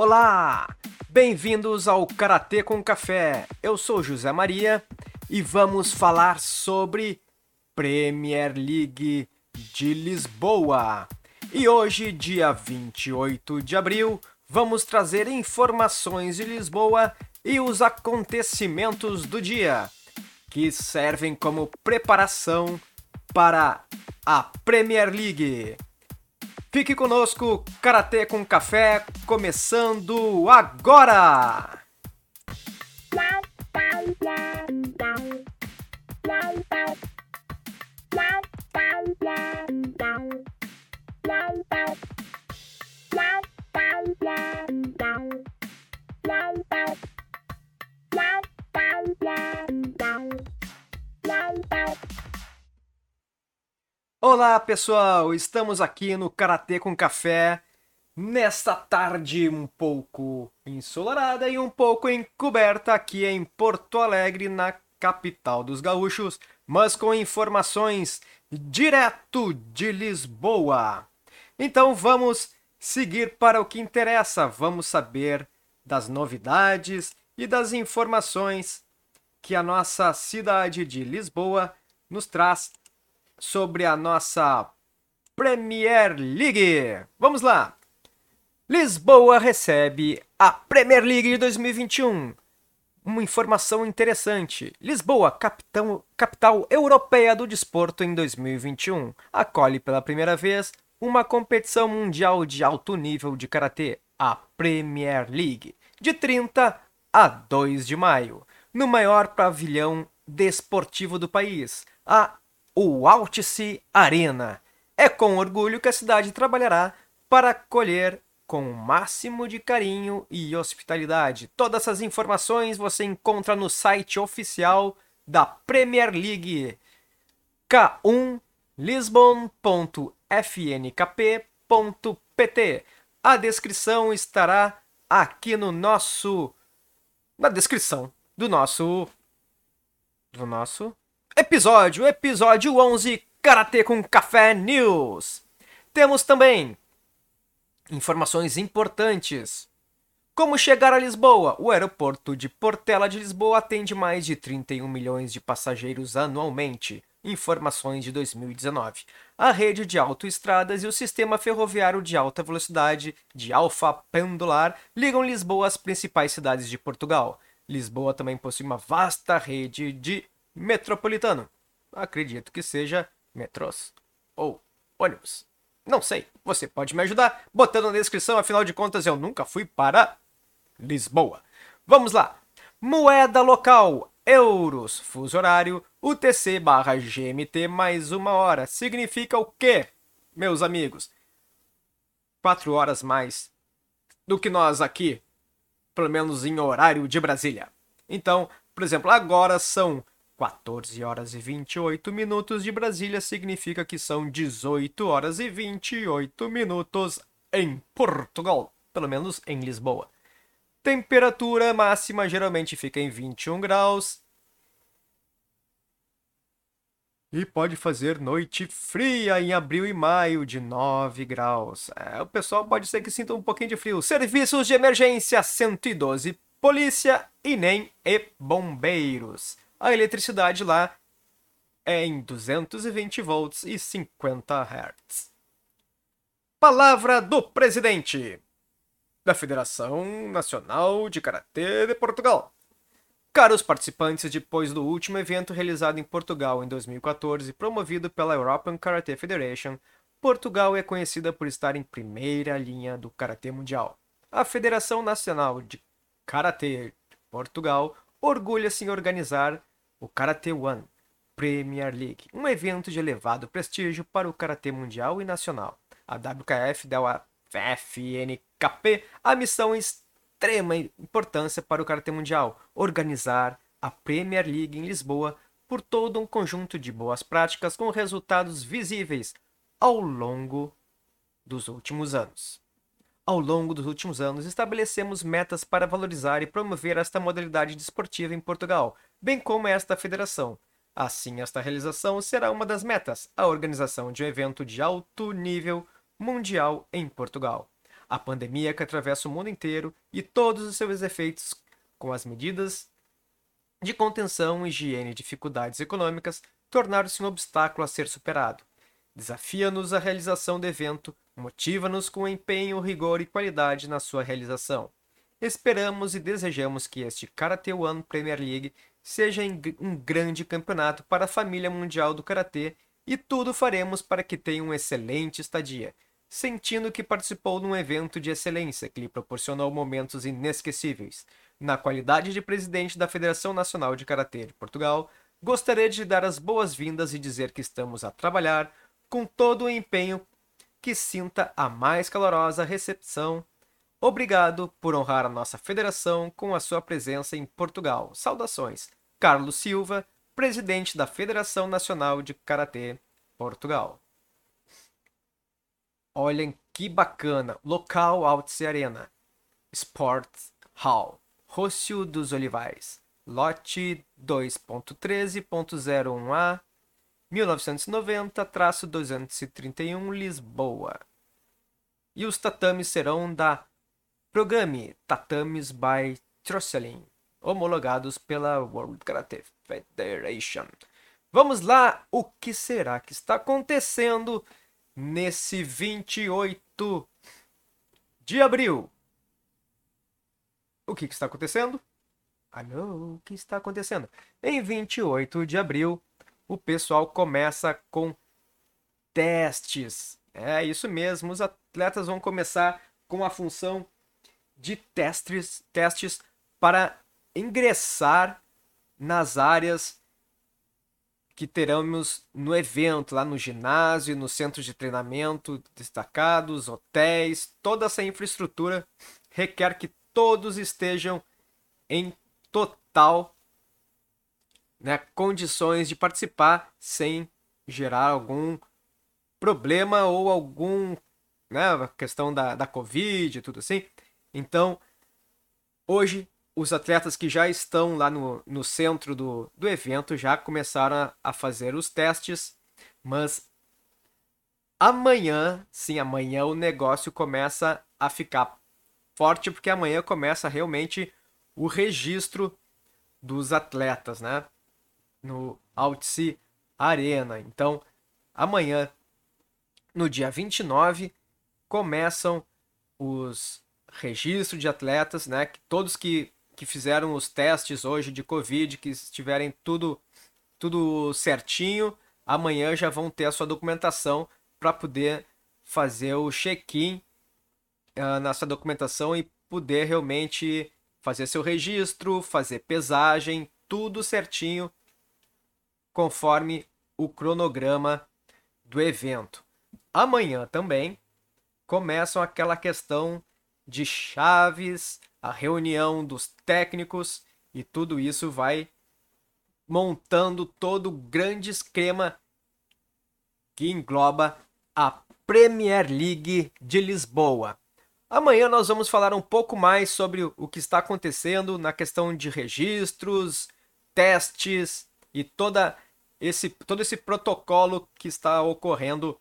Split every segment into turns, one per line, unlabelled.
Olá! Bem-vindos ao Karatê com Café. Eu sou José Maria e vamos falar sobre Premier League de Lisboa. E hoje, dia 28 de abril, vamos trazer informações de Lisboa e os acontecimentos do dia, que servem como preparação para a Premier League. Fique conosco, Karatê com Café, começando agora! Olá pessoal, estamos aqui no Karatê com Café. Nesta tarde um pouco ensolarada e um pouco encoberta aqui em Porto Alegre, na capital dos gaúchos, mas com informações direto de Lisboa. Então vamos seguir para o que interessa, vamos saber das novidades e das informações que a nossa cidade de Lisboa nos traz sobre a nossa Premier League. Vamos lá! Lisboa recebe a Premier League de 2021. Uma informação interessante: Lisboa, capitão, capital europeia do desporto em 2021, acolhe pela primeira vez uma competição mundial de alto nível de karatê, a Premier League, de 30 a 2 de maio, no maior pavilhão desportivo do país, a o Altice Arena. É com orgulho que a cidade trabalhará para acolher com o máximo de carinho e hospitalidade. Todas essas informações você encontra no site oficial da Premier League k1lisbon.fnkp.pt. A descrição estará aqui no nosso na descrição do nosso do nosso episódio, episódio 11, Karatê com Café News. Temos também informações importantes. Como chegar a Lisboa? O aeroporto de Portela de Lisboa atende mais de 31 milhões de passageiros anualmente. Informações de 2019. A rede de autoestradas e o sistema ferroviário de alta velocidade de Alfa Pendular ligam Lisboa às principais cidades de Portugal. Lisboa também possui uma vasta rede de metropolitano. Acredito que seja metrôs ou ônibus. Não sei. Você pode me ajudar botando na descrição, afinal de contas eu nunca fui para Lisboa. Vamos lá. Moeda local, euros, fuso horário, UTC barra GMT mais uma hora. Significa o quê, meus amigos? Quatro horas mais do que nós aqui, pelo menos em horário de Brasília. Então, por exemplo, agora são 14 horas e 28 minutos de Brasília significa que são 18 horas e 28 minutos em Portugal, pelo menos em Lisboa. Temperatura máxima geralmente fica em 21 graus. E pode fazer noite fria em abril e maio de 9 graus. É, o pessoal pode ser que sinta um pouquinho de frio. Serviços de emergência 112, polícia e nem e bombeiros a eletricidade lá é em 220 volts e 50 Hz. Palavra do presidente da Federação Nacional de Karatê de Portugal. Caros participantes, depois do último evento realizado em Portugal em 2014, promovido pela European Karate Federation, Portugal é conhecida por estar em primeira linha do karatê mundial. A Federação Nacional de Karatê de Portugal orgulha-se em organizar o Karate One Premier League, um evento de elevado prestígio para o karatê mundial e nacional. A WKF deu a FNKP a missão extrema importância para o karatê mundial, organizar a Premier League em Lisboa por todo um conjunto de boas práticas com resultados visíveis ao longo dos últimos anos. Ao longo dos últimos anos, estabelecemos metas para valorizar e promover esta modalidade desportiva em Portugal, bem como esta federação. Assim, esta realização será uma das metas, a organização de um evento de alto nível mundial em Portugal. a pandemia que atravessa o mundo inteiro e todos os seus efeitos, com as medidas de contenção, higiene e dificuldades econômicas, tornaram-se um obstáculo a ser superado. Desafia-nos a realização do evento, motiva-nos com empenho, rigor e qualidade na sua realização. Esperamos e desejamos que este Karate One Premier League seja um grande campeonato para a família mundial do karatê e tudo faremos para que tenha uma excelente estadia, sentindo que participou de um evento de excelência que lhe proporcionou momentos inesquecíveis. Na qualidade de presidente da Federação Nacional de Karatê de Portugal, gostaria de dar as boas-vindas e dizer que estamos a trabalhar com todo o empenho que sinta a mais calorosa recepção. Obrigado por honrar a nossa federação com a sua presença em Portugal. Saudações. Carlos Silva, presidente da Federação Nacional de Karatê Portugal. Olhem que bacana! Local Altice Arena. Sports Hall. Rócio dos Olivais. Lote 2.13.01A 1990-231 Lisboa. E os tatames serão da Programe Tatames by Trosselin, homologados pela World Karate Federation. Vamos lá, o que será que está acontecendo nesse 28 de abril? O que, que está acontecendo? Alô, o que está acontecendo? Em 28 de abril, o pessoal começa com testes. É isso mesmo, os atletas vão começar com a função de testes, testes para ingressar nas áreas que teremos no evento, lá no ginásio, no centro de treinamento destacados, hotéis, toda essa infraestrutura requer que todos estejam em total né, condições de participar sem gerar algum problema ou algum né, questão da, da Covid e tudo assim. Então, hoje, os atletas que já estão lá no, no centro do, do evento já começaram a, a fazer os testes, mas amanhã, sim, amanhã o negócio começa a ficar forte, porque amanhã começa realmente o registro dos atletas, né? no Altice Arena. Então, amanhã, no dia 29, começam os registros de atletas, né? Todos que, que fizeram os testes hoje de Covid, que estiverem tudo, tudo certinho, amanhã já vão ter a sua documentação para poder fazer o check-in uh, nessa documentação e poder realmente fazer seu registro, fazer pesagem, tudo certinho conforme o cronograma do evento. Amanhã também começam aquela questão de chaves, a reunião dos técnicos e tudo isso vai montando todo o grande esquema que engloba a Premier League de Lisboa. Amanhã nós vamos falar um pouco mais sobre o que está acontecendo na questão de registros, testes e toda esse, todo esse protocolo que está ocorrendo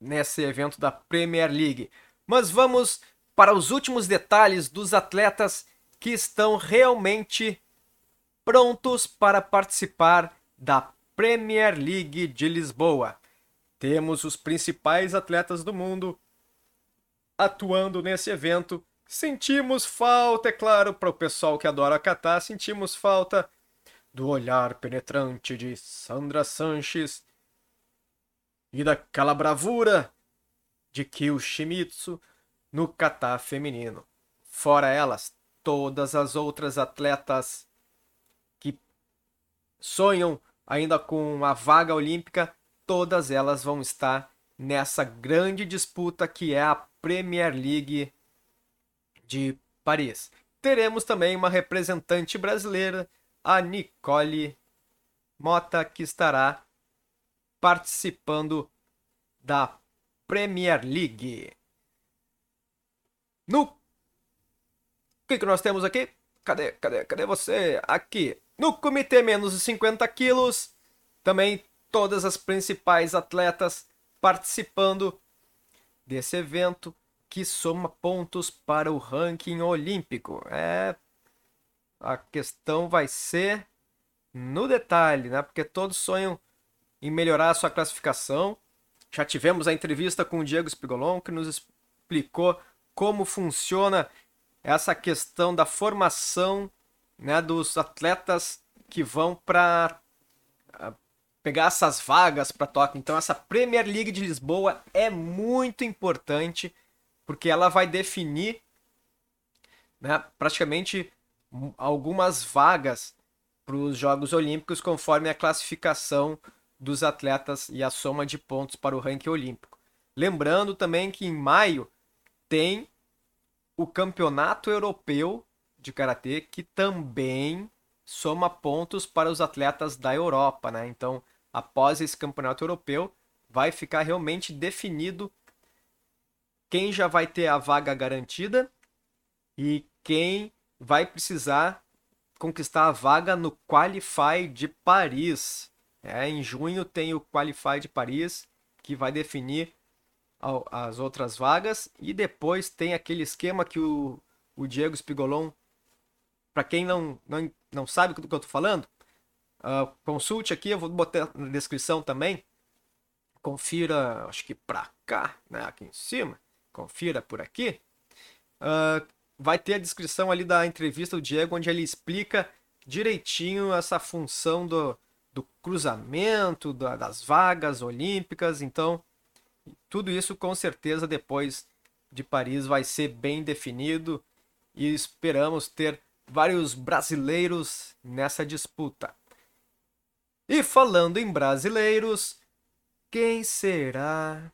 nesse evento da Premier League. Mas vamos para os últimos detalhes dos atletas que estão realmente prontos para participar da Premier League de Lisboa. Temos os principais atletas do mundo atuando nesse evento. Sentimos falta, é claro, para o pessoal que adora catar, sentimos falta do olhar penetrante de Sandra Sanches e daquela bravura de Kyo Shimizu no kata feminino. Fora elas, todas as outras atletas que sonham ainda com a vaga olímpica, todas elas vão estar nessa grande disputa que é a Premier League de Paris. Teremos também uma representante brasileira a Nicole Mota, que estará participando da Premier League. No que, que nós temos aqui? Cadê, cadê, cadê você? Aqui. No comitê menos de 50 quilos, também todas as principais atletas participando desse evento, que soma pontos para o ranking olímpico. É a questão vai ser no detalhe, né? Porque todos sonham em melhorar a sua classificação. Já tivemos a entrevista com o Diego Spigolon que nos explicou como funciona essa questão da formação né, dos atletas que vão para ah, pegar essas vagas para Tóquio. Então essa Premier League de Lisboa é muito importante porque ela vai definir né, praticamente algumas vagas para os Jogos Olímpicos conforme a classificação dos atletas e a soma de pontos para o ranking olímpico. Lembrando também que em maio tem o Campeonato Europeu de Karatê, que também soma pontos para os atletas da Europa. Né? Então, após esse Campeonato Europeu, vai ficar realmente definido quem já vai ter a vaga garantida e quem vai precisar conquistar a vaga no Qualify de Paris. É, em junho tem o Qualify de Paris, que vai definir as outras vagas. E depois tem aquele esquema que o, o Diego Spigolon, para quem não, não, não sabe do que eu estou falando, uh, consulte aqui, eu vou botar na descrição também. Confira, acho que para cá, né, aqui em cima. Confira por aqui. Uh, vai ter a descrição ali da entrevista do Diego, onde ele explica direitinho essa função do, do cruzamento, da, das vagas olímpicas. Então, tudo isso com certeza depois de Paris vai ser bem definido e esperamos ter vários brasileiros nessa disputa. E falando em brasileiros, quem será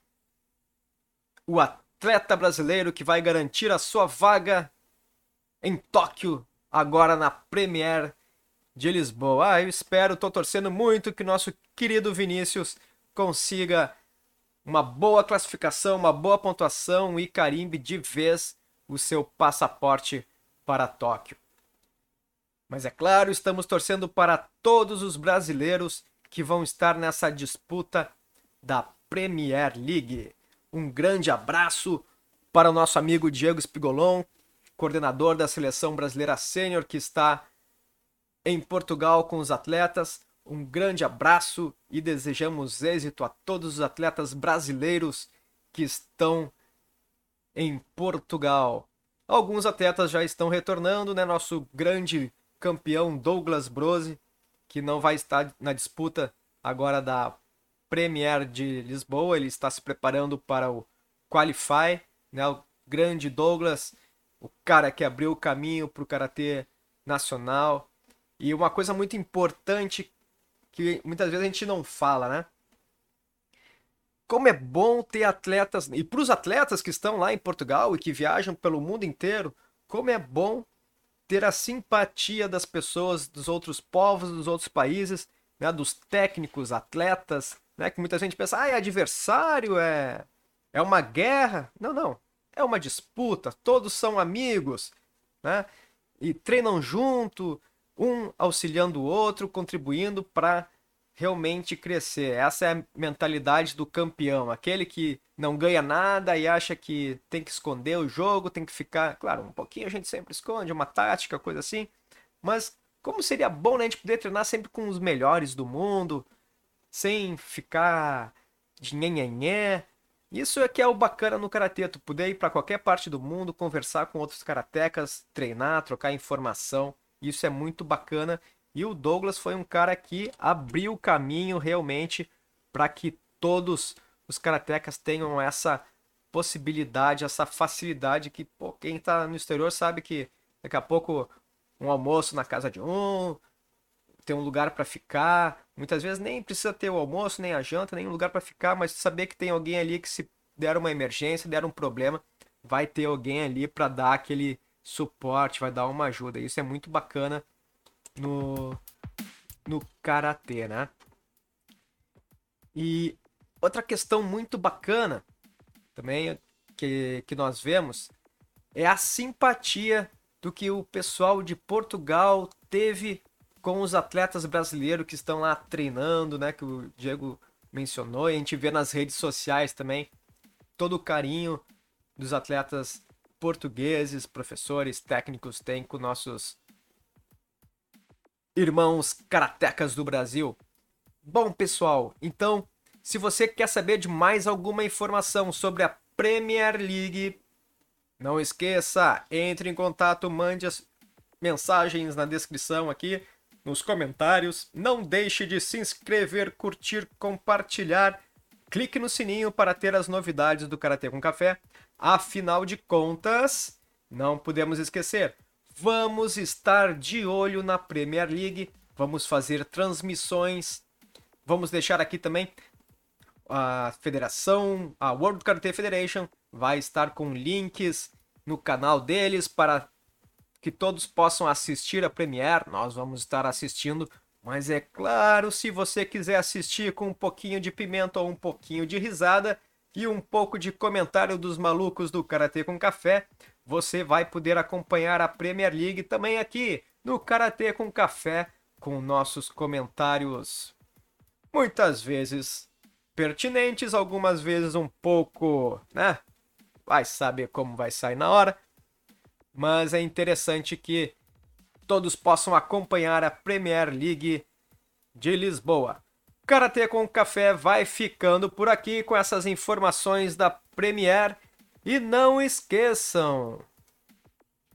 o atleta brasileiro que vai garantir a sua vaga em Tóquio, agora na Premier de Lisboa. Ah, eu espero, estou torcendo muito que nosso querido Vinícius consiga uma boa classificação, uma boa pontuação e carimbe de vez o seu passaporte para Tóquio. Mas é claro, estamos torcendo para todos os brasileiros que vão estar nessa disputa da Premier League. Um grande abraço para o nosso amigo Diego Spigolon, coordenador da seleção brasileira sênior que está em Portugal com os atletas. Um grande abraço e desejamos êxito a todos os atletas brasileiros que estão em Portugal. Alguns atletas já estão retornando, né? Nosso grande campeão Douglas Brose, que não vai estar na disputa agora da Premier de Lisboa, ele está se preparando para o Qualify, né? O grande Douglas o cara que abriu o caminho para o karatê nacional. E uma coisa muito importante que muitas vezes a gente não fala, né? Como é bom ter atletas, e para os atletas que estão lá em Portugal e que viajam pelo mundo inteiro, como é bom ter a simpatia das pessoas dos outros povos, dos outros países, né, dos técnicos, atletas, né, que muita gente pensa, ah, é adversário, é, é uma guerra. Não, não é uma disputa, todos são amigos, né? E treinam junto, um auxiliando o outro, contribuindo para realmente crescer. Essa é a mentalidade do campeão, aquele que não ganha nada e acha que tem que esconder o jogo, tem que ficar, claro, um pouquinho a gente sempre esconde, uma tática, coisa assim, mas como seria bom né, a gente poder treinar sempre com os melhores do mundo, sem ficar de nhenhenhé, isso é que é o bacana no karatê, tu poder ir para qualquer parte do mundo, conversar com outros karatecas, treinar, trocar informação. Isso é muito bacana. E o Douglas foi um cara que abriu o caminho realmente para que todos os karatecas tenham essa possibilidade, essa facilidade que pô, quem está no exterior sabe que daqui a pouco um almoço na casa de um, ter um lugar para ficar. Muitas vezes nem precisa ter o almoço, nem a janta, nem um lugar para ficar, mas saber que tem alguém ali que se der uma emergência, der um problema, vai ter alguém ali para dar aquele suporte, vai dar uma ajuda. Isso é muito bacana no no karatê, né? E outra questão muito bacana também que, que nós vemos é a simpatia do que o pessoal de Portugal teve com os atletas brasileiros que estão lá treinando, né? Que o Diego mencionou, e a gente vê nas redes sociais também todo o carinho dos atletas portugueses, professores, técnicos têm com nossos irmãos karatecas do Brasil. Bom, pessoal, então, se você quer saber de mais alguma informação sobre a Premier League, não esqueça, entre em contato, mande as mensagens na descrição aqui, nos comentários. Não deixe de se inscrever, curtir, compartilhar. Clique no sininho para ter as novidades do Karatê com Café. Afinal de contas, não podemos esquecer, vamos estar de olho na Premier League, vamos fazer transmissões. Vamos deixar aqui também a federação, a World Karate Federation, vai estar com links no canal deles para que todos possam assistir a Premiere. Nós vamos estar assistindo, mas é claro, se você quiser assistir com um pouquinho de pimenta ou um pouquinho de risada e um pouco de comentário dos malucos do Karatê com Café, você vai poder acompanhar a Premier League também aqui no Karatê com Café com nossos comentários muitas vezes pertinentes, algumas vezes um pouco, né? Vai saber como vai sair na hora. Mas é interessante que todos possam acompanhar a Premier League de Lisboa. Karatê com Café vai ficando por aqui com essas informações da Premier. E não esqueçam: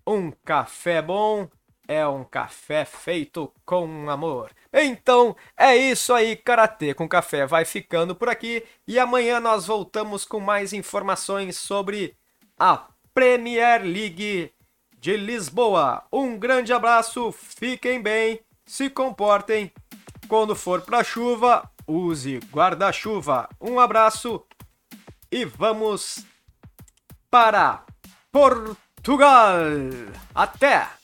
um café bom é um café feito com amor. Então é isso aí, Karatê com Café vai ficando por aqui e amanhã nós voltamos com mais informações sobre a Premier League de Lisboa. Um grande abraço, fiquem bem, se comportem. Quando for pra chuva, use guarda-chuva. Um abraço e vamos para Portugal. Até!